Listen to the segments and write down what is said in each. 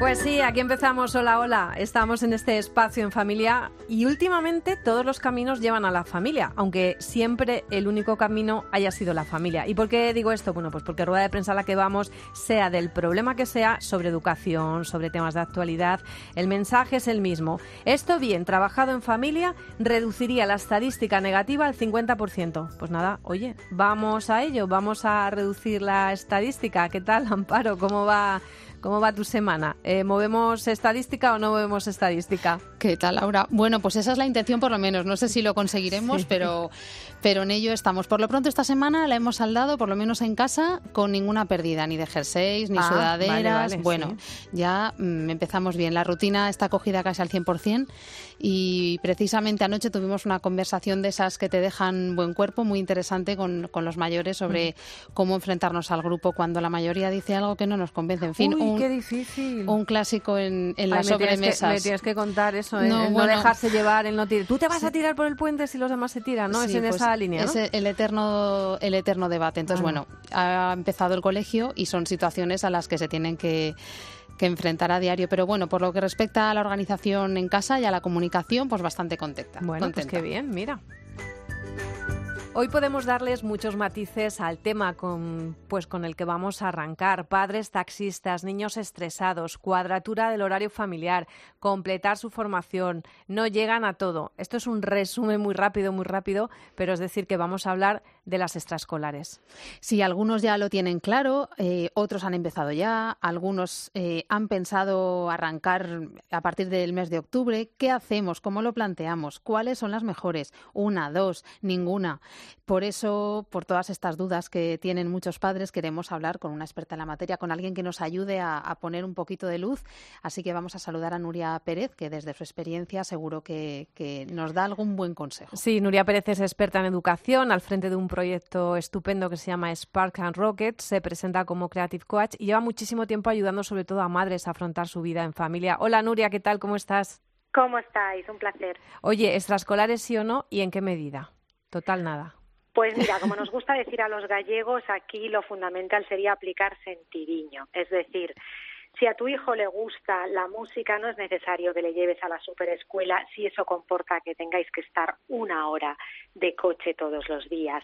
Pues sí, aquí empezamos. Hola, hola. Estamos en este espacio en familia y últimamente todos los caminos llevan a la familia, aunque siempre el único camino haya sido la familia. ¿Y por qué digo esto? Bueno, pues porque rueda de prensa a la que vamos, sea del problema que sea, sobre educación, sobre temas de actualidad, el mensaje es el mismo. Esto bien, trabajado en familia, reduciría la estadística negativa al 50%. Pues nada, oye, vamos a ello, vamos a reducir la estadística. ¿Qué tal, Amparo? ¿Cómo va? ¿Cómo va tu semana? Eh, ¿Movemos estadística o no movemos estadística? ¿Qué tal, Laura? Bueno, pues esa es la intención por lo menos. No sé si lo conseguiremos, pero, pero en ello estamos. Por lo pronto esta semana la hemos saldado, por lo menos en casa, con ninguna pérdida, ni de jerseys, ni ah, sudaderas. bueno, ya mm, empezamos bien. La rutina está cogida casi al 100% y precisamente anoche tuvimos una conversación de esas que te dejan buen cuerpo, muy interesante con, con los mayores sobre mm. cómo enfrentarnos al grupo cuando la mayoría dice algo que no nos convence. En fin, un, qué difícil. Un clásico en, en las sobremesas. me tienes que contar eso, ¿eh? no, dejarse llevar, el no tirar. Tú te vas a tirar por el puente si los demás se tiran, ¿no? es en pues esa línea, Es el eterno, el eterno debate. Entonces, ah. bueno, ha empezado el colegio y son situaciones a las que se tienen que que enfrentar a diario. Pero bueno, por lo que respecta a la organización en casa y a la comunicación, pues bastante contenta. Bueno, pues qué bien, mira. Hoy podemos darles muchos matices al tema con, pues, con el que vamos a arrancar. Padres taxistas, niños estresados, cuadratura del horario familiar, completar su formación, no llegan a todo. Esto es un resumen muy rápido, muy rápido, pero es decir que vamos a hablar de las extraescolares. Sí, algunos ya lo tienen claro, eh, otros han empezado ya, algunos eh, han pensado arrancar a partir del mes de octubre. ¿Qué hacemos? ¿Cómo lo planteamos? ¿Cuáles son las mejores? Una, dos, ninguna. Por eso, por todas estas dudas que tienen muchos padres, queremos hablar con una experta en la materia, con alguien que nos ayude a, poner un poquito de luz. Así que vamos a saludar a Nuria Pérez, que desde su experiencia seguro que, nos da algún buen consejo. Sí, Nuria Pérez es experta en educación, al frente de un proyecto estupendo que se llama Spark and Rocket. Se presenta como Creative Coach y lleva muchísimo tiempo ayudando sobre todo a madres a afrontar su vida en familia. Hola Nuria, ¿qué tal? ¿Cómo estás? ¿Cómo estáis? Un placer. Oye, ¿extraescolares sí o no y en qué medida? Total nada. Pues mira, como nos gusta decir a los gallegos, aquí lo fundamental sería aplicar sentidiño, es decir, si a tu hijo le gusta la música, no es necesario que le lleves a la superescuela si eso comporta que tengáis que estar una hora de coche todos los días.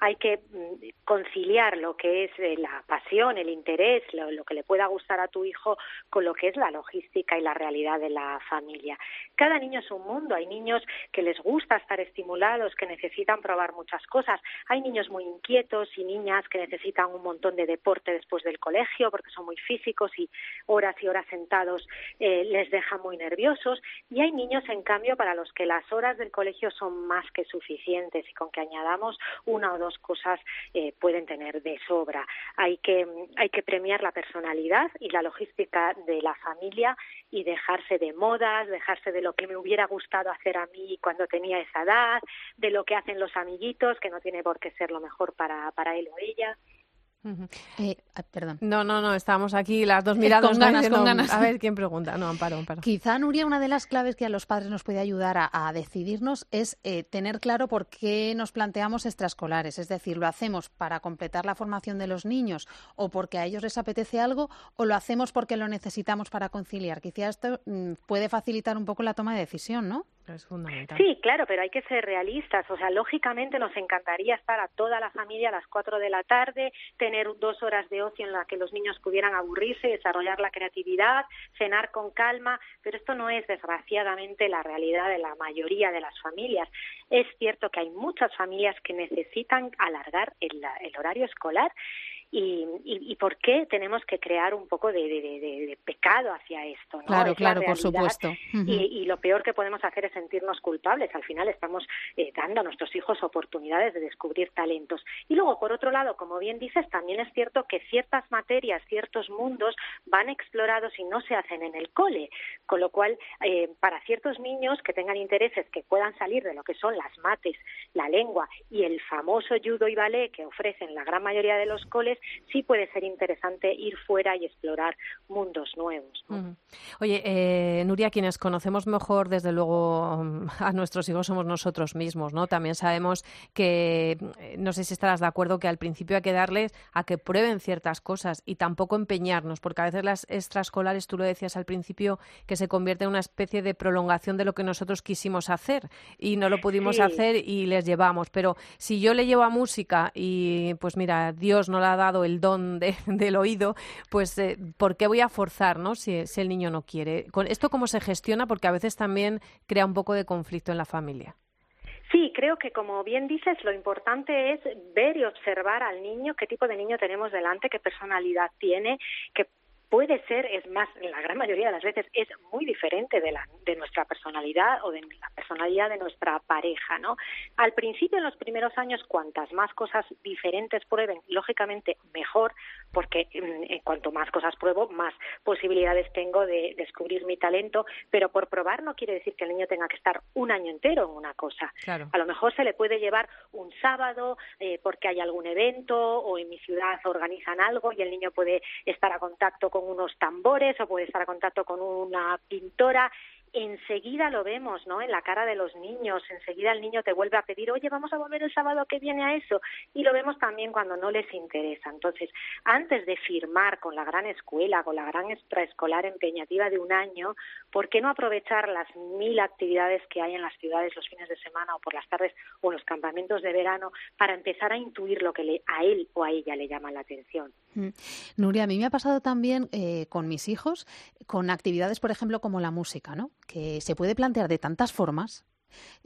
Hay que mm, conciliar lo que es eh, la pasión, el interés, lo, que le pueda gustar a tu hijo con lo que es la logística y la realidad de la familia. Cada niño es un mundo. Hay niños que les gusta estar estimulados, que necesitan probar muchas cosas. Hay niños muy inquietos y niñas que necesitan un montón de deporte después del colegio porque son muy físicos y horas y horas sentados eh, les deja muy nerviosos y hay niños en cambio para los que las horas del colegio son más que suficientes y con que añadamos una o dos cosas eh, pueden tener de sobra. Hay que hay que premiar la personalidad y la logística de la familia y dejarse de modas dejarse de lo que me hubiera gustado hacer a mí cuando tenía esa edad de lo que hacen los amiguitos que no tiene por qué ser lo mejor para para él o ella eh, ah, perdón. No, no, no, estamos aquí las dos miradas. Con ganas, con ganas. A ver quién pregunta. No, Amparo, Amparo. Quizá, Nuria, una de las claves que a los padres nos puede ayudar a, decidirnos es eh, tener claro por qué nos planteamos extraescolares. Es decir, ¿lo hacemos para completar la formación de los niños o porque a ellos les apetece algo o lo hacemos porque lo necesitamos para conciliar? Quizá esto mm, puede facilitar un poco la toma de decisión, ¿no? Sí, claro, pero hay que ser realistas. O sea, lógicamente nos encantaría estar a toda la familia a las cuatro de la tarde, tener dos horas de ocio en la que los niños pudieran aburrirse, desarrollar la creatividad, cenar con calma, pero esto no es desgraciadamente la realidad de la mayoría de las familias. Es cierto que hay muchas familias que necesitan alargar el, el horario escolar y, y, por qué tenemos que crear un poco de, de, pecado hacia esto. ¿no? Claro, claro, por supuesto. y, y, lo peor que podemos hacer es sentirnos culpables. Al final estamos eh, dando a nuestros hijos oportunidades de descubrir talentos. Y luego, por otro lado, como bien dices, también es cierto que ciertas materias, ciertos mundos van explorados y no se hacen en el cole. Con lo cual, eh, para ciertos niños que tengan intereses que puedan salir de lo que son las mates, la lengua y el famoso judo y ballet que ofrecen la gran mayoría de los coles, sí puede ser interesante ir fuera y explorar mundos nuevos. Oye, eh, Nuria, quienes conocemos mejor, desde luego, a nuestros hijos somos nosotros mismos, ¿no? También sabemos que, eh, no sé si estarás de acuerdo, que al principio hay que darles a que prueben ciertas cosas y tampoco empeñarnos, porque a veces las extraescolares, tú lo decías al principio, que se convierte en una especie de prolongación de lo que nosotros quisimos hacer y no lo pudimos hacer y les llevamos. Pero si yo le llevo a música y, pues mira, Dios no le ha el don del oído, pues eh, ¿por qué voy a forzar, no? Si, si el niño no quiere. Con ¿Esto cómo se gestiona? Porque a veces también crea un poco de conflicto en la familia. Sí, creo que como bien dices, lo importante es ver y observar al niño, qué tipo de niño tenemos delante, qué personalidad tiene, qué puede ser, es más, la gran mayoría de las veces es muy diferente de, la, de nuestra personalidad o de la personalidad de nuestra pareja, ¿no? Al principio, en los primeros años, cuantas más cosas diferentes prueben, lógicamente mejor, porque mm, en cuanto más cosas pruebo, más posibilidades tengo de descubrir mi talento, pero por probar no quiere decir que el niño tenga que estar un año entero en una cosa. A lo mejor se le puede llevar un sábado eh, porque hay algún evento o en mi ciudad organizan algo y el niño puede estar a contacto con con unos tambores o puede estar a contacto con una pintora enseguida lo vemos, ¿no? En la cara de los niños, enseguida el niño te vuelve a pedir, oye, vamos a volver el sábado que viene a eso, y lo vemos también cuando no les interesa. Entonces, antes de firmar con la gran escuela, con la gran extraescolar empeñativa de un año, ¿por qué no aprovechar las mil actividades que hay en las ciudades los fines de semana o por las tardes o los campamentos de verano para empezar a intuir lo que le, a él o a ella le llama la atención? Mm. Nuria, a mí me ha pasado también eh, con mis hijos, con actividades, por ejemplo, como la música, ¿no? Que se puede plantear de tantas formas.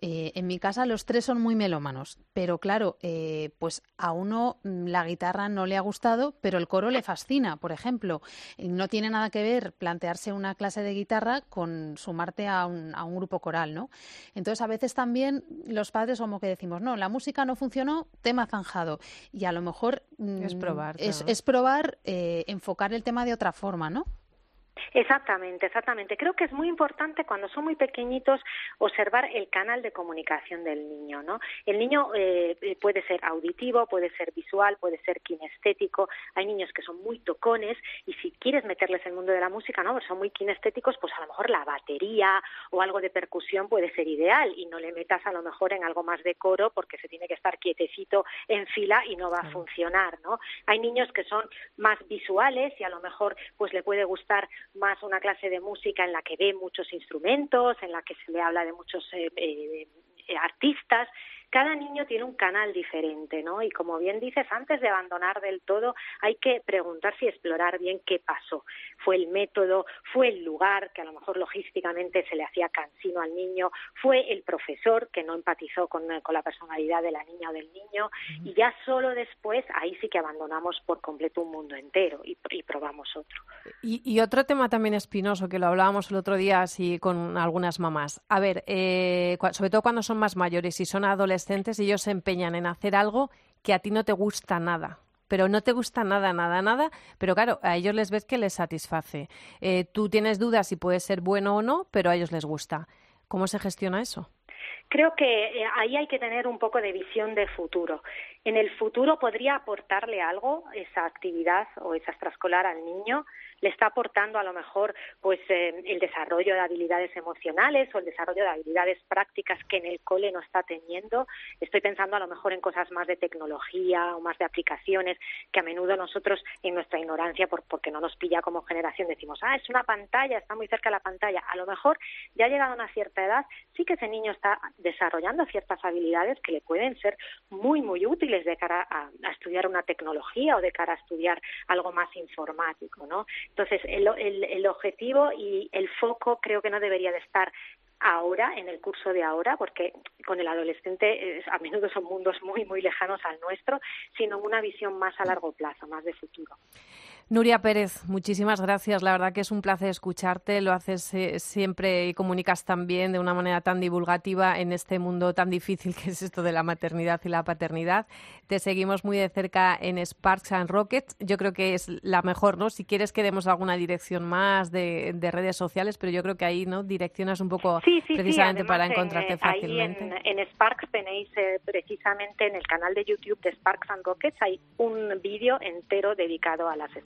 Eh, en mi casa los tres son muy melómanos, pero claro, eh, pues a uno mm, la guitarra no le ha gustado, pero el coro le fascina, por ejemplo. No tiene nada que ver plantearse una clase de guitarra con sumarte a un, a un grupo coral, ¿no? Entonces a veces también los padres como que decimos, no, la música no funcionó, tema zanjado. Y a lo mejor mm, es probar, es, probar eh, enfocar el tema de otra forma, ¿no? Exactamente, exactamente. Creo que es muy importante cuando son muy pequeñitos observar el canal de comunicación del niño, ¿no? El niño eh, eh, puede ser auditivo, puede ser visual, puede ser kinestético. Hay niños que son muy tocones y si quieres meterles el mundo de la música, ¿no? Pues son muy kinestéticos, pues a lo mejor la batería o algo de percusión puede ser ideal y no le metas a lo mejor en algo más de coro porque se tiene que estar quietecito en fila y no va a funcionar, ¿no? Hay niños que son más visuales y a lo mejor pues le puede gustar más una clase de música en la que ve muchos instrumentos, en la que se le habla de muchos eh, eh, artistas cada niño tiene un canal diferente, ¿no? Y como bien dices, antes de abandonar del todo, hay que preguntarse y explorar bien qué pasó. Fue el método, fue el lugar que a lo mejor logísticamente se le hacía cansino al niño, fue el profesor que no empatizó con, la personalidad de la niña o del niño, y ya solo después ahí sí que abandonamos por completo un mundo entero y, probamos otro. Y, otro tema también espinoso que lo hablábamos el otro día así con algunas mamás. A ver, eh, sobre todo cuando son más mayores y son adolescentes y ellos se empeñan en hacer algo que a ti no te gusta nada pero no te gusta nada, nada, nada, pero claro, a ellos les ves que les satisface. Eh, tú tienes dudas si puede ser bueno o no, pero a ellos les gusta. ¿Cómo se gestiona eso? Creo que eh, ahí hay que tener un poco de visión de futuro. En el futuro podría aportarle algo esa actividad o esa extraescolar al niño, le está aportando a lo mejor pues eh, el desarrollo de habilidades emocionales o el desarrollo de habilidades prácticas que en el cole no está teniendo. Estoy pensando a lo mejor en cosas más de tecnología o más de aplicaciones que a menudo nosotros en nuestra ignorancia por, porque no nos pilla como generación decimos, ah, es una pantalla, está muy cerca de la pantalla. A lo mejor ya ha llegado a una cierta edad, sí que ese niño está desarrollando ciertas habilidades que le pueden ser muy, muy útiles de cara a, a estudiar una tecnología o de cara a estudiar algo más informático, ¿no? Entonces, el, el, el objetivo y el foco creo que no debería de estar ahora, en el curso de ahora, porque con el adolescente a menudo son mundos muy, muy lejanos al nuestro, sino una visión más a largo plazo, más de futuro. Nuria Pérez, muchísimas gracias. La verdad que es un placer escucharte. Lo haces eh, siempre y comunicas también de una manera tan divulgativa en este mundo tan difícil que es esto de la maternidad y la paternidad. Te seguimos muy de cerca en Sparks and Rockets. Yo creo que es la mejor, ¿no? Si quieres que demos alguna dirección más de, redes sociales, pero yo creo que ahí, ¿no? Direccionas un poco precisamente para encontrarte fácilmente. En, en, Sparks tenéis eh, precisamente en el canal de YouTube de Sparks and Rockets hay un vídeo entero dedicado a las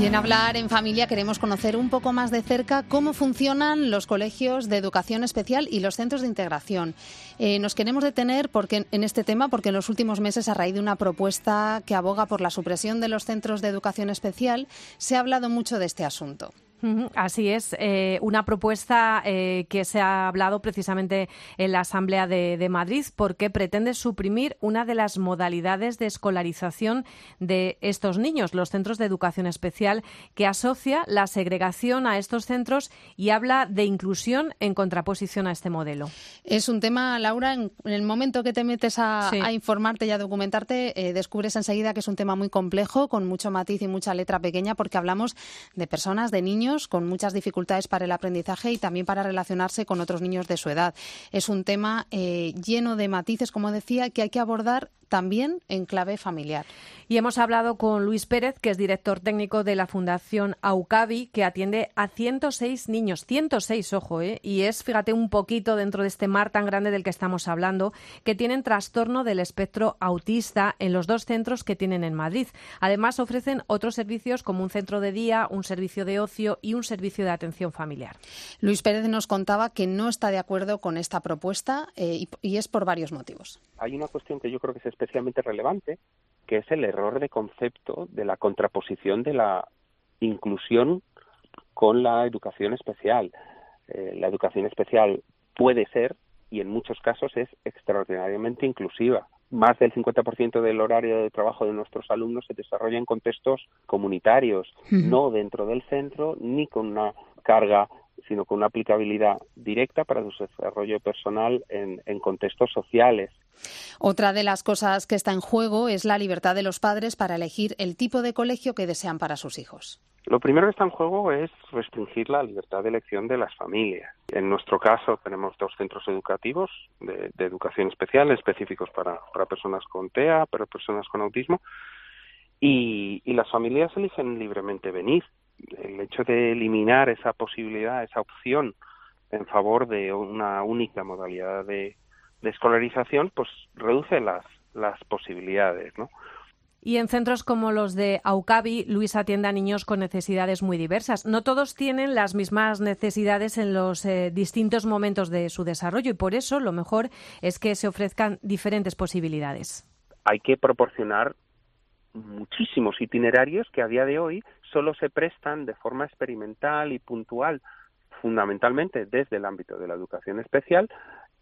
Y en hablar en familia queremos conocer un poco más de cerca cómo funcionan los colegios de educación especial y los centros de integración. Eh, nos queremos detener porque, en este tema porque en los últimos meses, a raíz de una propuesta que aboga por la supresión de los centros de educación especial, se ha hablado mucho de este asunto. Así es, eh, una propuesta eh, que se ha hablado precisamente en la Asamblea de, Madrid porque pretende suprimir una de las modalidades de escolarización de estos niños, los centros de educación especial, que asocia la segregación a estos centros y habla de inclusión en contraposición a este modelo. Es un tema, Laura, en, el momento que te metes a, informarte y a documentarte, eh, descubres enseguida que es un tema muy complejo, con mucho matiz y mucha letra pequeña, porque hablamos de personas, de niños, con muchas dificultades para el aprendizaje y también para relacionarse con otros niños de su edad. Es un tema eh, lleno de matices, como decía, que hay que abordar también en clave familiar. Y hemos hablado con Luis Pérez, que es director técnico de la Fundación AUCAVI, que atiende a 106 niños, 106, ojo, ¿eh? y es, fíjate, un poquito dentro de este mar tan grande del que estamos hablando, que tienen trastorno del espectro autista en los dos centros que tienen en Madrid. Además, ofrecen otros servicios como un centro de día, un servicio de ocio y un servicio de atención familiar. Luis Pérez nos contaba que no está de acuerdo con esta propuesta eh, y, es por varios motivos. Hay una cuestión que yo creo que es especialmente relevante, que es el error de concepto de la contraposición de la inclusión con la educación especial. Eh, la educación especial puede ser y en muchos casos es extraordinariamente inclusiva. Más del 50% del horario de trabajo de nuestros alumnos se desarrolla en contextos comunitarios, no dentro del centro ni con una carga sino con una aplicabilidad directa para su desarrollo personal en, contextos sociales. Otra de las cosas que está en juego es la libertad de los padres para elegir el tipo de colegio que desean para sus hijos. Lo primero que está en juego es restringir la libertad de elección de las familias. En nuestro caso tenemos dos centros educativos de, educación especial específicos para, personas con TEA, para personas con autismo, y las familias eligen libremente venir el hecho de eliminar esa posibilidad, esa opción en favor de una única modalidad de, escolarización, pues reduce las, las posibilidades, ¿no? Y en centros como los de Aucabi, Luis atiende a niños con necesidades muy diversas. No todos tienen las mismas necesidades en los eh, distintos momentos de su desarrollo y por eso lo mejor es que se ofrezcan diferentes posibilidades. Hay que proporcionar muchísimos itinerarios que a día de hoy solo se prestan de forma experimental y puntual, fundamentalmente desde el ámbito de la educación especial,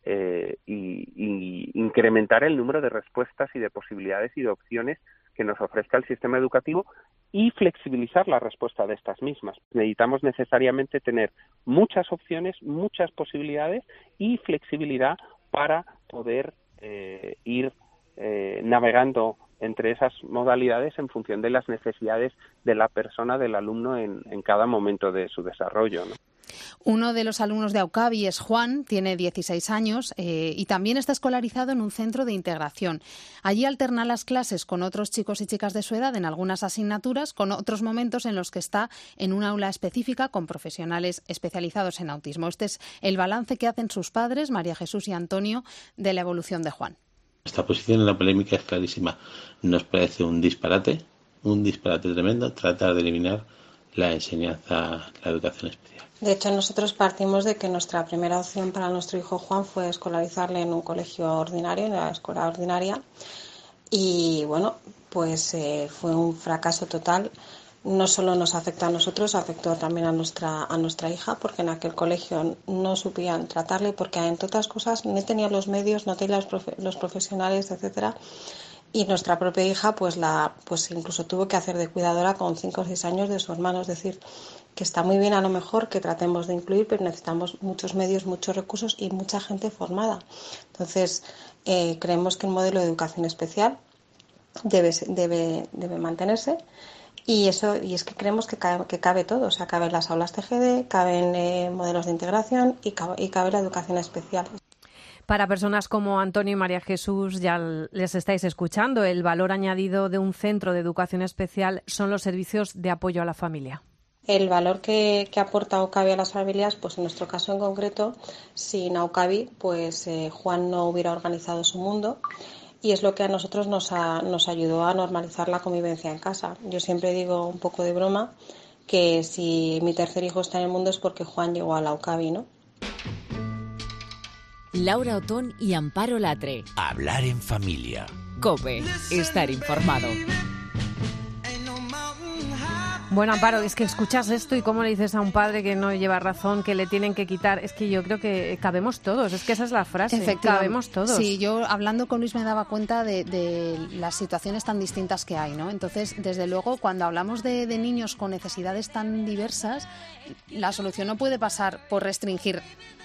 eh, y, incrementar el número de respuestas y de posibilidades y de opciones que nos ofrezca el sistema educativo y flexibilizar la respuesta de estas mismas. Necesitamos necesariamente tener muchas opciones, muchas posibilidades y flexibilidad para poder eh, ir eh, navegando entre esas modalidades en función de las necesidades de la persona, del alumno en, cada momento de su desarrollo. ¿no? Uno de los alumnos de Aucavi es Juan, tiene 16 años eh, y también está escolarizado en un centro de integración. Allí alterna las clases con otros chicos y chicas de su edad en algunas asignaturas, con otros momentos en los que está en un aula específica con profesionales especializados en autismo. Este es el balance que hacen sus padres, María Jesús y Antonio, de la evolución de Juan. Esta posición en la polémica es clarísima. Nos parece un disparate, un disparate tremendo, tratar de eliminar la enseñanza, la educación especial. De hecho, nosotros partimos de que nuestra primera opción para nuestro hijo Juan fue escolarizarle en un colegio ordinario, en la escuela ordinaria. Y bueno, pues eh, fue un fracaso total. No solo nos afecta a nosotros, afectó también a nuestra, a nuestra hija, porque en aquel colegio no supían tratarle, porque entre otras cosas no tenía los medios, no tenía los, profesionales, etcétera. Y nuestra propia hija pues la pues incluso tuvo que hacer de cuidadora con cinco o seis años de su hermano. Es decir que está muy bien a lo mejor que tratemos de incluir, pero necesitamos muchos medios, muchos recursos y mucha gente formada. Entonces, eh, creemos que el modelo de educación especial debe, debe, debe mantenerse y eso y es que creemos que cabe, que cabe todo, o sea, caben las aulas TGD, caben eh, modelos de integración y cabe, y cabe la educación especial. Para personas como Antonio y María Jesús, ya les estáis escuchando, el valor añadido de un centro de educación especial son los servicios de apoyo a la familia el valor que, que aporta Aucavi a las familias, pues en nuestro caso en concreto, sin Aucavi, pues eh, Juan no hubiera organizado su mundo y es lo que a nosotros nos, nos ayudó a normalizar la convivencia en casa. Yo siempre digo un poco de broma que si mi tercer hijo está en el mundo es porque Juan llegó a la Aucavi, ¿no? Laura Otón y Amparo Latre. Hablar en familia. Cope, estar informado. Bueno, Amparo, es que escuchas esto y cómo le dices a un padre que no lleva razón, que le tienen que quitar. Es que yo creo que cabemos todos, es que esa es la frase. Cabemos todos. Sí, yo hablando con Luis me daba cuenta de, las situaciones tan distintas que hay, ¿no? Entonces, desde luego, cuando hablamos de, de niños con necesidades tan diversas, la solución no puede pasar por restringir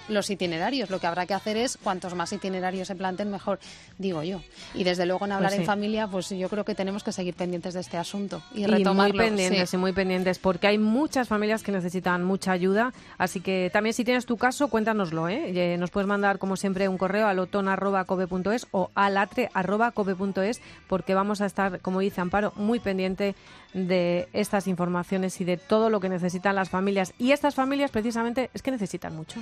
los itinerarios. Lo que habrá que hacer es cuantos más itinerarios se planten, mejor, digo yo. Y desde luego en hablar pues en familia, pues yo creo que tenemos que seguir pendientes de este asunto y, retomarlo. muy pendientes y muy pendientes, porque hay muchas familias que necesitan mucha ayuda. Así que también si tienes tu caso, cuéntanoslo. ¿eh? Nos puedes mandar, como siempre, un correo al oton.cobe.es o alatre.cobe.es, porque vamos a estar, como dice Amparo, muy pendiente de estas informaciones y de todo lo que necesitan las familias. Y estas familias precisamente es que necesitan mucho.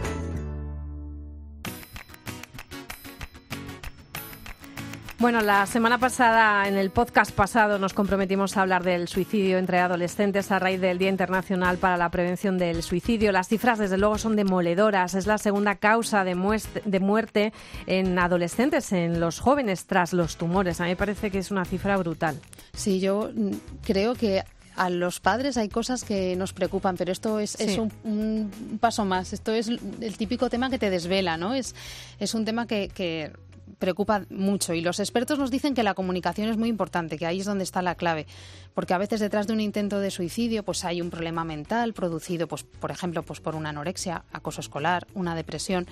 Bueno, la semana pasada, en el podcast pasado, nos comprometimos a hablar del suicidio entre adolescentes a raíz del Día Internacional para la Prevención del Suicidio. Las cifras, desde luego, son demoledoras. Es la segunda causa de, muerte en adolescentes, en los jóvenes, tras los tumores. A mí me parece que es una cifra brutal. Sí, yo creo que a los padres hay cosas que nos preocupan, pero esto es, un, paso más. Esto es el típico tema que te desvela, ¿no? Es, es un tema que preocupa mucho y los expertos nos dicen que la comunicación es muy importante, que ahí es donde está la clave, porque a veces detrás de un intento de suicidio pues hay un problema mental producido pues por ejemplo pues por una anorexia, acoso escolar, una depresión.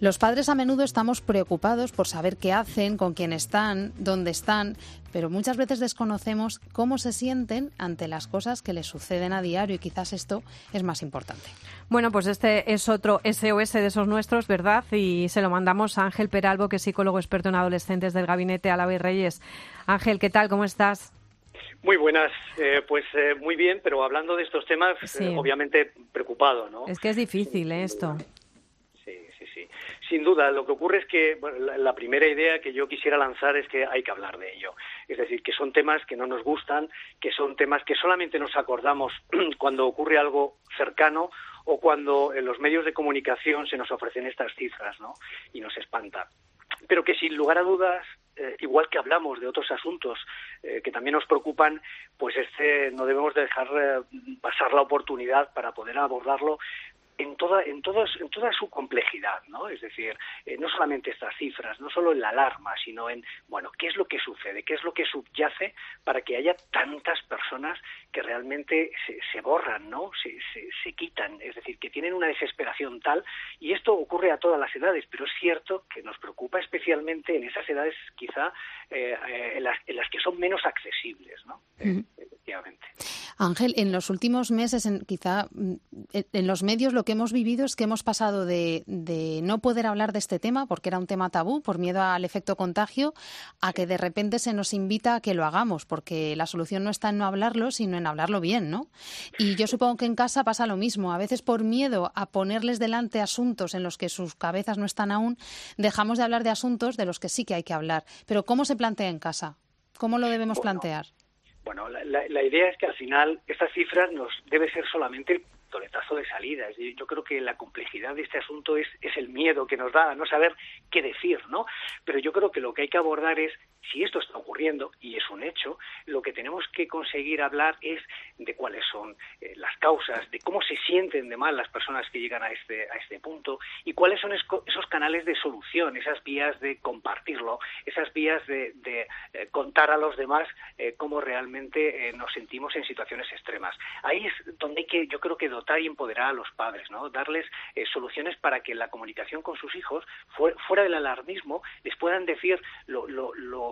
Los padres a menudo estamos preocupados por saber qué hacen, con quién están, dónde están, pero muchas veces desconocemos cómo se sienten ante las cosas que les suceden a diario y quizás esto es más importante. Bueno, pues este es otro SOS de esos nuestros, ¿verdad? Y se lo mandamos a Ángel Peralbo, que es psicólogo experto en adolescentes del gabinete y Reyes. Ángel, ¿qué tal? ¿Cómo estás? Muy buenas, eh, pues eh, muy bien, pero hablando de estos temas, eh, obviamente preocupado, ¿no? Es que es difícil esto sin duda, lo que ocurre es que la, primera idea que yo quisiera lanzar es que hay que hablar de ello. Es decir, que son temas que no nos gustan, que son temas que solamente nos acordamos cuando ocurre algo cercano o cuando en los medios de comunicación se nos ofrecen estas cifras, ¿no? Y nos espanta. Pero que sin lugar a dudas eh, igual que hablamos de otros asuntos eh, que también nos preocupan, pues este no debemos dejar eh, pasar la oportunidad para poder abordarlo en toda, en, en toda su complejidad, ¿no? Es decir, eh, no solamente estas cifras, no solo en la alarma, sino en, bueno, qué es lo que sucede, qué es lo que subyace para que haya tantas personas que realmente se, se borran, ¿no? Se, se, quitan, es decir, que tienen una desesperación tal, y esto ocurre a todas las edades, pero es cierto que nos preocupa especialmente en esas edades quizá eh, eh, en, las, en, las, que son menos accesibles, ¿no? Efectivamente. Ángel, en los últimos meses, en, quizá mm, en los medios lo que hemos vivido es que hemos pasado de, no poder hablar de este tema porque era un tema tabú por miedo al efecto contagio a que de repente se nos invita a que lo hagamos porque la solución no está en no hablarlo sino en hablarlo bien, ¿no? Y yo supongo que en casa pasa lo mismo. A veces por miedo a ponerles delante asuntos en los que sus cabezas no están aún, dejamos de hablar de asuntos de los que sí que hay que hablar. Pero ¿cómo se plantea en casa? ¿Cómo lo debemos plantear? Bueno, la, idea es que al final esta cifra nos debe ser solamente toletazo de salida. Yo creo que la complejidad de este asunto es, es el miedo que nos da a no saber qué decir, ¿no? Pero yo creo que lo que hay que abordar es, si esto está ocurriendo, y es un hecho, lo que tenemos que conseguir hablar es de cuáles son eh, las causas, de cómo se sienten de mal las personas que llegan a este, a este punto, y cuáles son esos canales de solución, esas vías de compartirlo, esas vías de, de eh, contar a los demás eh, cómo realmente nos sentimos en situaciones extremas. Ahí es donde hay que, yo creo que y empoderar a los padres, ¿no? Darles eh, soluciones para que la comunicación con sus hijos, fuera del alarmismo, les puedan decir lo, lo, lo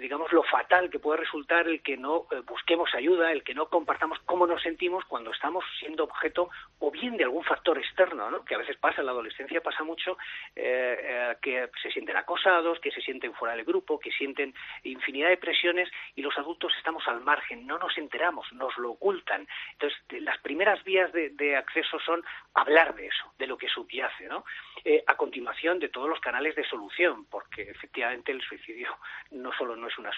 digamos, lo fatal que puede resultar el que no eh, busquemos ayuda, el que no compartamos cómo nos sentimos cuando estamos siendo objeto o bien de algún factor externo, ¿no? que a veces pasa en la adolescencia, pasa mucho, que se sienten acosados, que se sienten fuera del grupo, que sienten infinidad de presiones y los adultos estamos al margen, no nos enteramos, nos lo ocultan. Entonces, las primeras vías de, acceso son hablar de eso, de lo que subyace, ¿no? Eh, a continuación de todos los canales de solución, porque efectivamente el suicidio no solo no es una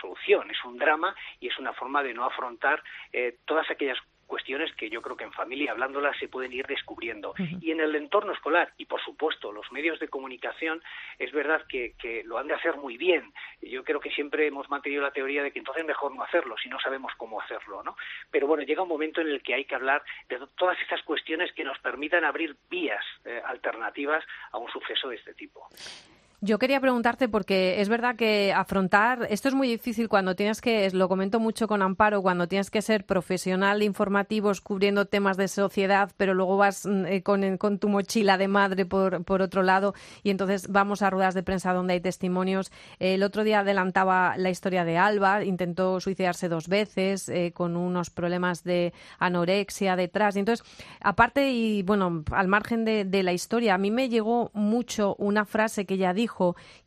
solución, es un drama y es una forma de no afrontar eh, todas aquellas cuestiones que yo creo que en familia hablándolas se pueden ir descubriendo. Y en el entorno escolar, y por supuesto los medios de comunicación, es verdad que, que, lo han de hacer muy bien. Yo creo que siempre hemos mantenido la teoría de que entonces mejor no hacerlo si no sabemos cómo hacerlo, ¿no? Pero bueno, llega un momento en el que hay que hablar de todas estas cuestiones que nos permitan abrir vías eh, alternativas a un suceso de este tipo. Yo quería preguntarte porque es verdad que afrontar esto es muy difícil cuando tienes que, lo comento mucho con Amparo, cuando tienes que ser profesional informativos cubriendo temas de sociedad, pero luego vas mm, eh, con, con, tu mochila de madre por, por, otro lado y entonces vamos a ruedas de prensa donde hay testimonios. El otro día adelantaba la historia de Alba, intentó suicidarse dos veces eh, con unos problemas de anorexia detrás. Y entonces, aparte y bueno, al margen de, de la historia, a mí me llegó mucho una frase que ella dijo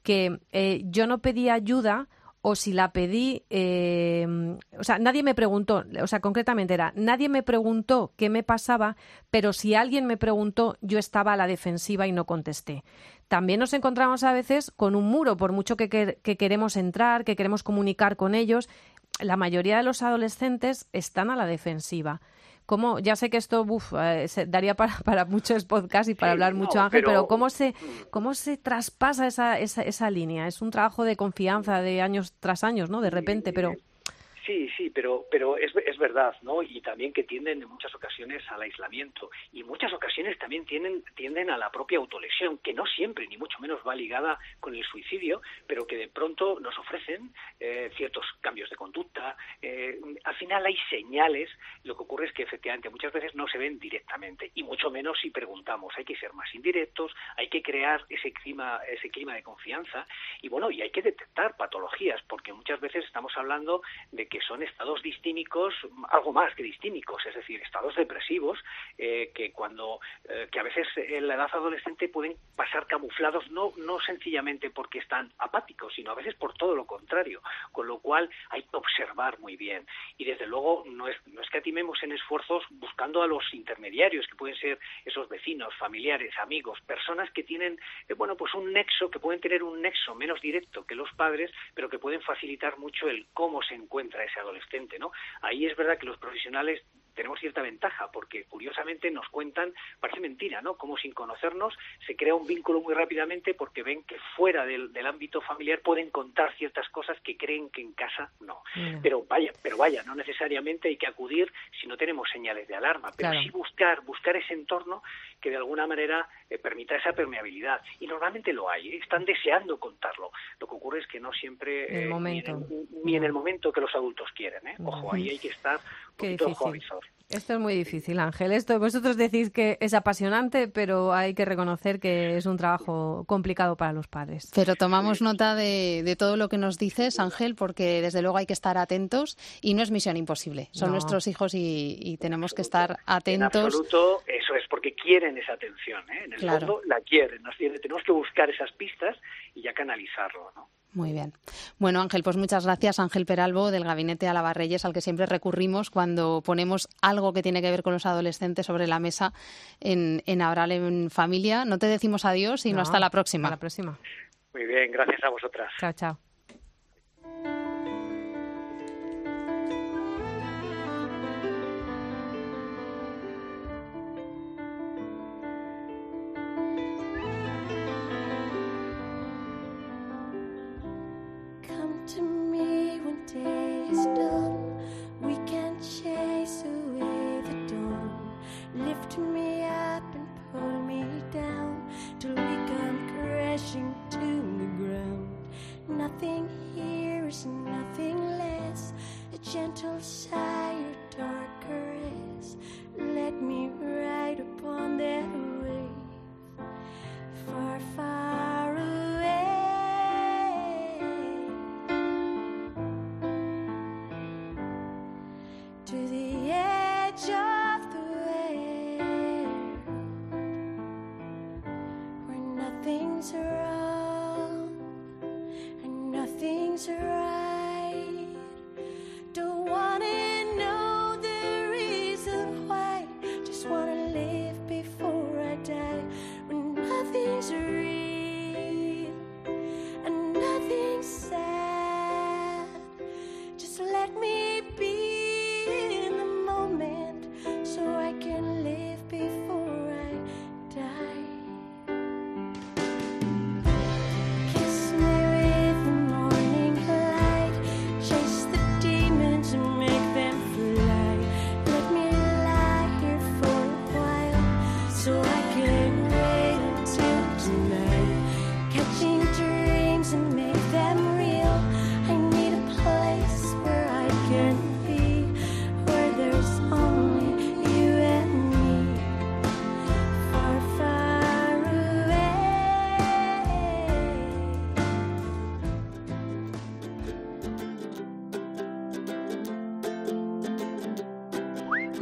que eh, yo no pedí ayuda o si la pedí, eh, o sea, nadie me preguntó, o sea, concretamente era, nadie me preguntó qué me pasaba, pero si alguien me preguntó, yo estaba a la defensiva y no contesté. También nos encontramos a veces con un muro, por mucho que, que queremos entrar, que queremos comunicar con ellos, la mayoría de los adolescentes están a la defensiva. ¿Cómo, ya sé que esto eh, se daría para, para, muchos podcasts y para hablar mucho, Ángel, pero, ¿cómo, se, mm. ¿cómo se traspasa esa, esa, esa, línea? Es un trabajo de confianza de años tras años, ¿no? De repente, pero... Sí, sí, pero, pero es, es verdad, ¿no? Y también que tienden en muchas ocasiones al aislamiento y muchas ocasiones también tienden, tienden a la propia autolesión, que no siempre, ni mucho menos va ligada con el suicidio, pero que de pronto nos ofrecen eh, ciertos cambios de conducta. Eh, al final hay señales, lo que ocurre es que efectivamente muchas veces no se ven directamente y mucho menos si preguntamos. Hay que ser más indirectos, hay que crear ese clima, ese clima de confianza y bueno, y hay que detectar patologías, porque muchas veces estamos hablando de que son estados distímicos, algo más que distímicos, es decir, estados depresivos, eh, que cuando, eh, que a veces en la edad adolescente pueden pasar camuflados, no, no sencillamente porque están apáticos, sino a veces por todo lo contrario, con lo cual hay que observar muy bien. Y desde luego no es, no es que en esfuerzos buscando a los intermediarios, que pueden ser esos vecinos, familiares, amigos, personas que tienen, eh, bueno, pues un nexo, que pueden tener un nexo menos directo que los padres, pero que pueden facilitar mucho el cómo se encuentra ese adolescente, ¿no? Ahí es verdad que los profesionales tenemos cierta ventaja porque curiosamente nos cuentan, parece mentira, ¿no? Como sin conocernos se crea un vínculo muy rápidamente porque ven que fuera del, ámbito familiar pueden contar ciertas cosas que creen que en casa no. Pero vaya, pero vaya, no necesariamente hay que acudir si no tenemos señales de alarma, pero sí buscar, buscar ese entorno que de alguna manera eh, permita esa permeabilidad. Y normalmente lo hay, ¿eh? están deseando contarlo. Lo que ocurre es que no siempre eh. Ni, en, el momento que los adultos quieren. Ojo, ahí hay que estar un poquito esto es muy difícil, Ángel. Esto vosotros decís que es apasionante, pero hay que reconocer que es un trabajo complicado para los padres. Pero tomamos nota de, todo lo que nos dices, Ángel, porque desde luego hay que estar atentos y no es misión imposible. Son nuestros hijos y, tenemos que estar atentos. En absoluto, eso es porque quieren esa atención. ¿eh? En el fondo la quieren. Tenemos que buscar esas pistas y ya canalizarlo, ¿no? Muy bien. Bueno, Ángel, pues muchas gracias, Ángel Peralbo, del Gabinete Alabarreyes, al que siempre recurrimos cuando ponemos algo que tiene que ver con los adolescentes sobre la mesa en, en Abral en Familia. No te decimos adiós, sino hasta la próxima. Hasta la próxima. Muy bien, gracias a vosotras. Chao, chao. things are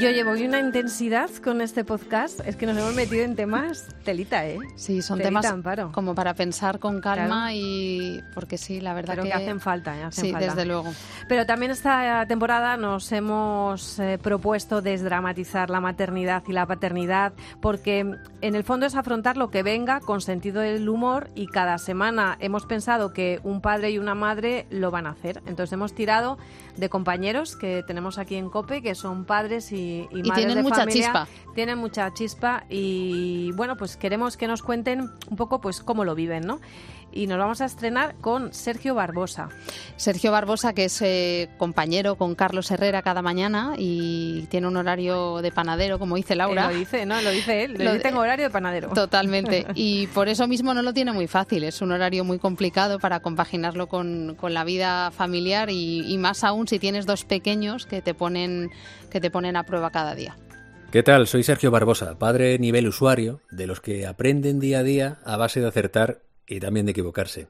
Yo llevo una intensidad con este podcast, es que nos hemos metido en temas telita, ¿eh? Sí, son temas como para pensar con calma y porque sí, la verdad Pero que, hacen falta, ¿eh? sí, desde luego. Pero también esta temporada nos hemos eh, propuesto desdramatizar la maternidad y la paternidad porque en el fondo es afrontar lo que venga con sentido del humor y cada semana hemos pensado que un padre y una madre lo van a hacer. Entonces hemos tirado de compañeros que tenemos aquí en COPE que son padres y y, y, y tienen mucha chispa. Tienen mucha chispa y bueno, pues queremos que nos cuenten un poco pues cómo lo viven, ¿no? Y nos vamos a estrenar con Sergio Barbosa. Sergio Barbosa, que es eh, compañero con Carlos Herrera cada mañana y tiene un horario de panadero, como dice Laura. lo dice, ¿no? Lo dice él. Lo, tengo horario de panadero. Totalmente. Y por eso mismo no lo tiene muy fácil. Es un horario muy complicado para compaginarlo con, con la vida familiar y, y más aún si tienes dos pequeños que te ponen, que te ponen a prueba cada día. ¿Qué tal? Soy Sergio Barbosa, padre nivel usuario, de los que aprenden día a día a base de acertar y también de equivocarse.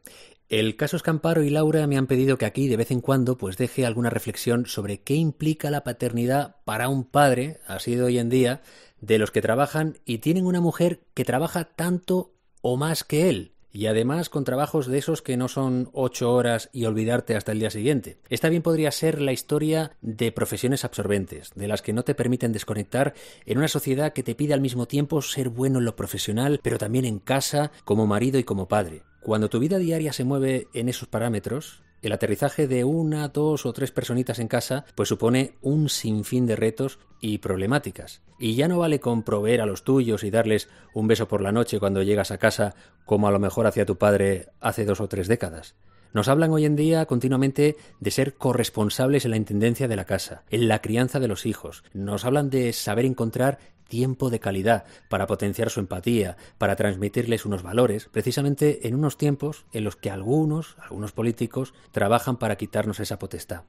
El caso Escamparo y Laura me han pedido que aquí de vez en cuando pues deje alguna reflexión sobre qué implica la paternidad para un padre, así de hoy en día, de los que trabajan y tienen una mujer que trabaja tanto o más que él y además con trabajos de esos que no son ocho horas y olvidarte hasta el día siguiente. Esta bien podría ser la historia de profesiones absorbentes, de las que no te permiten desconectar en una sociedad que te pide al mismo tiempo ser bueno en lo profesional, pero también en casa, como marido y como padre. Cuando tu vida diaria se mueve en esos parámetros, el aterrizaje de una, dos o tres personitas en casa pues supone un sinfín de retos y problemáticas. Y ya no vale con proveer a los tuyos y darles un beso por la noche cuando llegas a casa como a lo mejor hacía tu padre hace dos o tres décadas. Nos hablan hoy en día continuamente de ser corresponsables en la intendencia de la casa, en la crianza de los hijos. Nos hablan de saber encontrar tiempo de calidad para potenciar su empatía, para transmitirles unos valores, precisamente en unos tiempos en los que algunos, algunos políticos, trabajan para quitarnos esa potestad.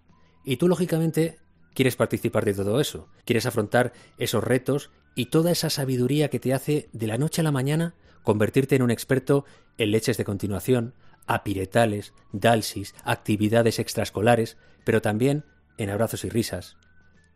Y tú, lógicamente, quieres participar de todo eso, quieres afrontar esos retos y toda esa sabiduría que te hace de la noche a la mañana convertirte en un experto en leches de continuación, apiretales, dalsis, actividades extraescolares, pero también en abrazos y risas,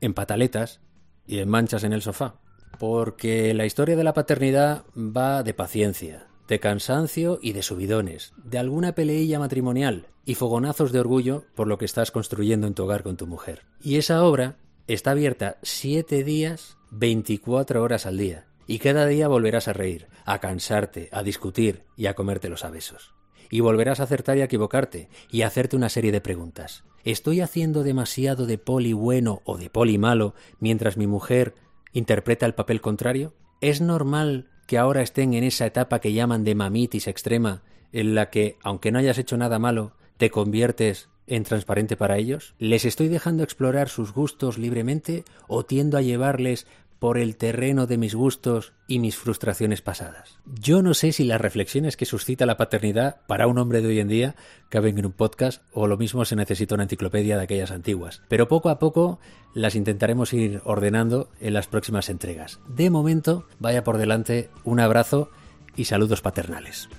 en pataletas y en manchas en el sofá. Porque la historia de la paternidad va de paciencia, de cansancio y de subidones, de alguna peleilla matrimonial y fogonazos de orgullo por lo que estás construyendo en tu hogar con tu mujer. Y esa obra está abierta siete días, 24 horas al día. Y cada día volverás a reír, a cansarte, a discutir y a comerte los besos. Y volverás a acertar y a equivocarte y a hacerte una serie de preguntas. ¿Estoy haciendo demasiado de poli bueno o de poli malo mientras mi mujer interpreta el papel contrario? ¿Es normal que ahora estén en esa etapa que llaman de mamitis extrema, en la que, aunque no hayas hecho nada malo, te conviertes en transparente para ellos? ¿Les estoy dejando explorar sus gustos libremente o tiendo a llevarles por el terreno de mis gustos y mis frustraciones pasadas. Yo no sé si las reflexiones que suscita la paternidad para un hombre de hoy en día caben en un podcast o lo mismo se necesita una enciclopedia de aquellas antiguas, pero poco a poco las intentaremos ir ordenando en las próximas entregas. De momento, vaya por delante un abrazo y saludos paternales.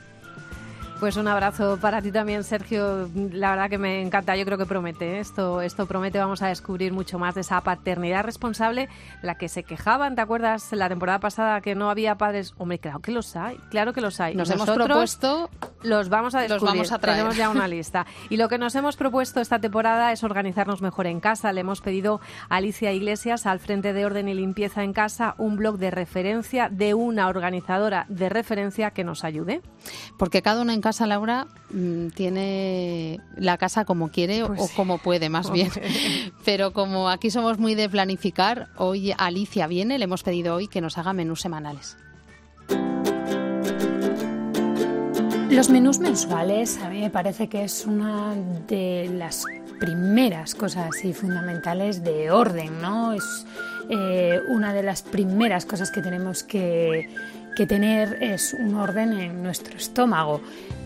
Pues un abrazo para ti también, Sergio. La verdad que me encanta. Yo creo que promete. ¿eh? Esto, esto promete. Vamos a descubrir mucho más de esa paternidad responsable, la que se quejaban. ¿Te acuerdas la temporada pasada que no había padres? Hombre, claro que los hay. Claro que los hay. Nos hemos propuesto. Los vamos a descubrir. Los vamos a traer. Tenemos ya una lista. Y lo que nos hemos propuesto esta temporada es organizarnos mejor en casa. Le hemos pedido a Alicia Iglesias, al frente de Orden y Limpieza en Casa, un blog de referencia de una organizadora de referencia que nos ayude. Porque cada uno en casa, Laura, mm, tiene la casa como quiere Pues o sí. como puede, más bien. Pero como aquí somos muy de planificar, hoy Alicia viene, le hemos pedido hoy que nos haga menús semanales. Los menús mensuales a mí me parece que es una de las primeras cosas así fundamentales de orden, ¿no? Es eh, una de las primeras cosas que tenemos que, que tener es un orden en nuestro estómago.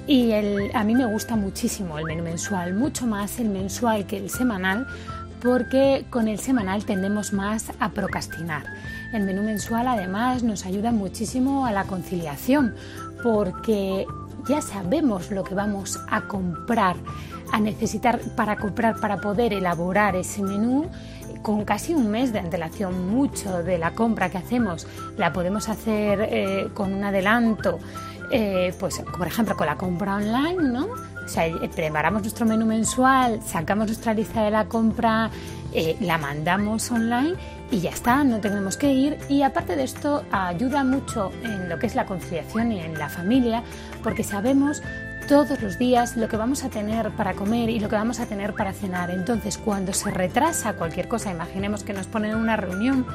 Y el- a mí me gusta muchísimo el menú mensual, mucho más el mensual que el semanal, porque con el semanal tendemos más a procrastinar. El menú mensual además nos ayuda muchísimo a la conciliación, porque ya sabemos lo que vamos a comprar, a necesitar para comprar, para poder elaborar ese menú con casi un mes de antelación. Mucho de la compra que hacemos la podemos hacer eh, con un adelanto, eh, pues por ejemplo con la compra online, ¿no? Eh, preparamos nuestro menú mensual, sacamos nuestra lista de la compra, la mandamos online y ya está, no tenemos que ir. Y aparte de esto, ayuda mucho en lo que es la conciliación y en la familia, porque sabemos todos los días lo que vamos a tener para comer y lo que vamos a tener para cenar. Entonces, cuando se retrasa cualquier cosa, imaginemos que nos ponen una reunión,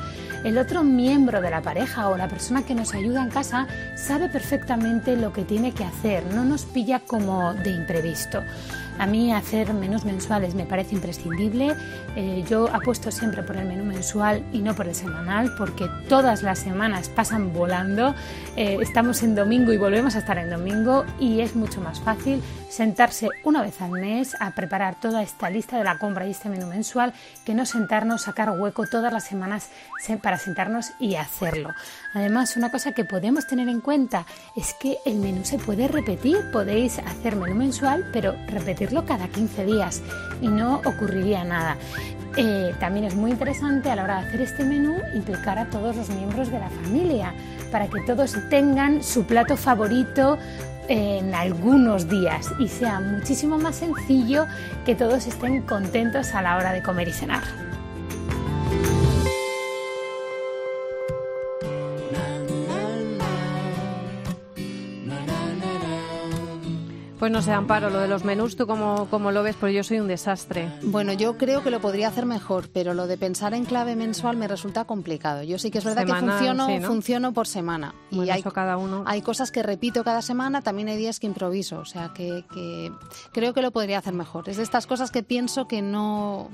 el otro miembro de la pareja o la persona que nos ayuda en casa sabe perfectamente lo que tiene que hacer, no nos pilla como de imprevisto. A mí hacer menús mensuales me parece imprescindible. Eh, yo apuesto siempre por el menú mensual y no por el semanal porque todas las semanas pasan volando. Eh, estamos en domingo y volvemos a estar en domingo y es mucho más fácil sentarse una vez al mes a preparar toda esta lista de la compra y este menú mensual que no sentarnos, sacar hueco todas las semanas para sentarnos y hacerlo. Además, una cosa que podemos tener en cuenta es que el menú se puede repetir. Podéis hacer menú mensual, pero repetirlo cada 15 días y no ocurriría nada. Eh, también es muy interesante a la hora de hacer este menú implicar a todos los miembros de la familia para que todos tengan su plato favorito en algunos días y sea muchísimo más sencillo que todos estén contentos a la hora de comer y cenar. Pues no sé, Amparo, lo de los menús, ¿tú cómo, cómo lo ves? Porque yo soy un desastre. Bueno, yo creo que lo podría hacer mejor, pero lo de pensar en clave mensual me resulta complicado. Yo sí que es verdad que funciono, funciono por semana. y hay, cada uno. hay cosas que repito cada semana, también hay días que improviso. O sea, que, que creo que lo podría hacer mejor. Es de estas cosas que pienso que no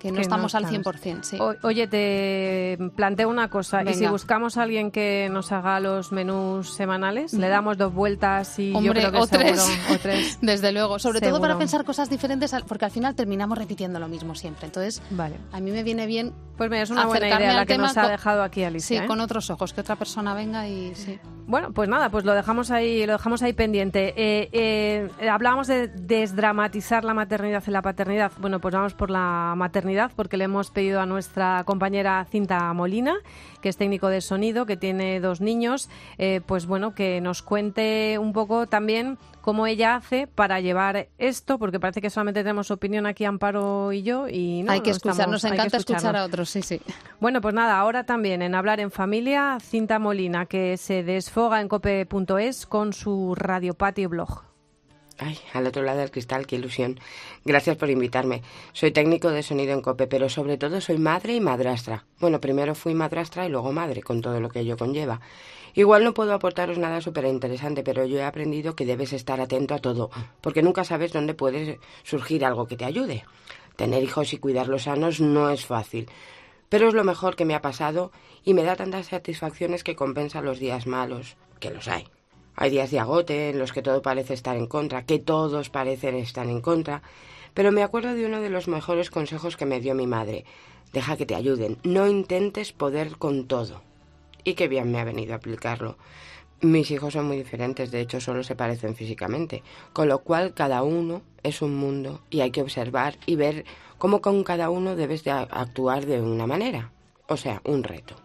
que no estamos al 100%. Sí. oye, te planteo una cosa. ¿Y si buscamos a alguien que nos haga los menús semanales? ¿Le damos dos vueltas y yo creo que o, tres. o tres? Desde luego. Sobre todo para pensar cosas diferentes, porque al final terminamos repitiendo lo mismo siempre. Entonces, vale. a mí me viene bien. Pues mira, es una buena idea la que nos ha dejado aquí Alicia. Sí, ¿eh? con otros ojos, que otra persona venga y sí. Bueno, pues nada, pues lo dejamos ahí, lo dejamos ahí pendiente. Eh, eh, hablábamos de desdramatizar la maternidad y la paternidad. Bueno, pues vamos por la maternidad porque le hemos pedido a nuestra compañera Cinta Molina, que es técnico de sonido, que tiene dos niños, eh, pues bueno, que nos cuente un poco también cómo ella hace para llevar esto, porque parece que solamente tenemos opinión aquí Amparo y yo y no, hay que escucharnos, nos encanta escuchar a otros, sí, sí. Bueno, pues nada, ahora también en Hablar en Familia, Cinta Molina, que se desfoga en cope.es con su Radio Patio blog. Ay, al otro lado del cristal, qué ilusión. Gracias por invitarme. Soy técnico de sonido en COPE, pero sobre todo soy madre y madrastra. Bueno, primero fui madrastra y luego madre, con todo lo que ello conlleva. Igual no puedo aportaros nada súper interesante, pero yo he aprendido que debes estar atento a todo, porque nunca sabes dónde puede surgir algo que te ayude. Tener hijos y cuidarlos sanos no es fácil, pero es lo mejor que me ha pasado y me da tantas satisfacciones que compensa los días malos, que los hay. Hay días de agote en los que todo parece estar en contra, que todos parecen estar en contra, pero me acuerdo de uno de los mejores consejos que me dio mi madre. Deja que te ayuden, no intentes poder con todo y qué bien me ha venido a aplicarlo. Mis hijos son muy diferentes, de hecho solo se parecen físicamente, con lo cual cada uno es un mundo y hay que observar y ver cómo con cada uno debes de actuar de una manera, o sea, un reto.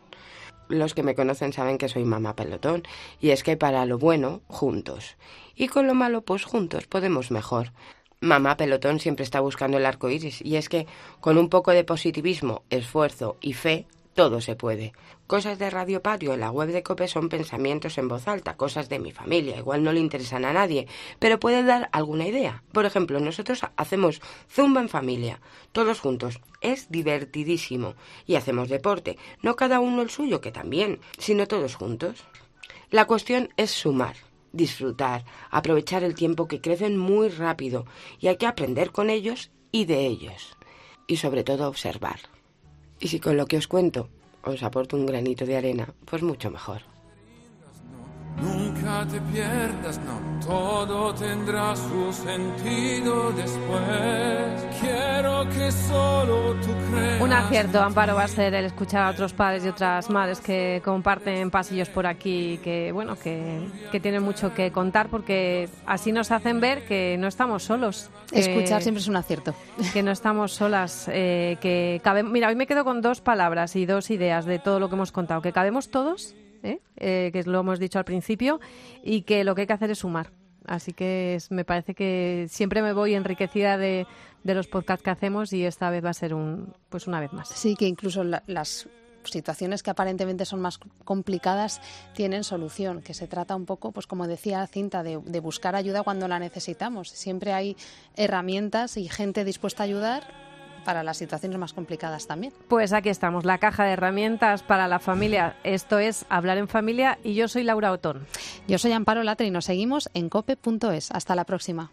Los que me conocen saben que soy mamá pelotón y es que para lo bueno, juntos. Y con lo malo, pues juntos podemos mejor. Mamá pelotón siempre está buscando el arco iris y es que con un poco de positivismo, esfuerzo y fe todo se puede. Cosas de Radio Patio en la web de COPE son pensamientos en voz alta, cosas de mi familia, igual no le interesan a nadie, pero puede dar alguna idea. Por ejemplo, nosotros hacemos zumba en familia, todos juntos. Es divertidísimo. Y hacemos deporte, no cada uno el suyo, que también, sino todos juntos. La cuestión es sumar, disfrutar, aprovechar el tiempo que crecen muy rápido y hay que aprender con ellos y de ellos. Y sobre todo observar. Y si con lo que os cuento os aporto un granito de arena, pues mucho mejor. Nunca te pierdas, no, todo tendrá su sentido después. Quiero que solo tú creas. Un acierto, Amparo, va a ser el escuchar a otros padres y otras madres que comparten pasillos por aquí, que bueno, que, que tienen mucho que contar porque así nos hacen ver que no estamos solos. Escuchar siempre es un acierto. Que no estamos solas, eh, que cabe... Mira, hoy me quedo con dos palabras y dos ideas de todo lo que hemos contado, que cabemos todos ¿eh? Eh, que lo hemos dicho al principio, y que lo que hay que hacer es sumar. Así que me parece que siempre me voy enriquecida de, de, los podcasts que hacemos y esta vez va a ser un, pues una vez más. Sí, que incluso las situaciones que aparentemente son más complicadas tienen solución, que se trata un poco, pues como decía Cinta, de, de buscar ayuda cuando la necesitamos. Siempre hay herramientas y gente dispuesta a ayudar para las situaciones más complicadas también. Pues aquí estamos, la caja de herramientas para la familia. Esto es Hablar en Familia y yo soy Laura Otón. Yo soy Amparo Latre y nos seguimos en cope.es. Hasta la próxima.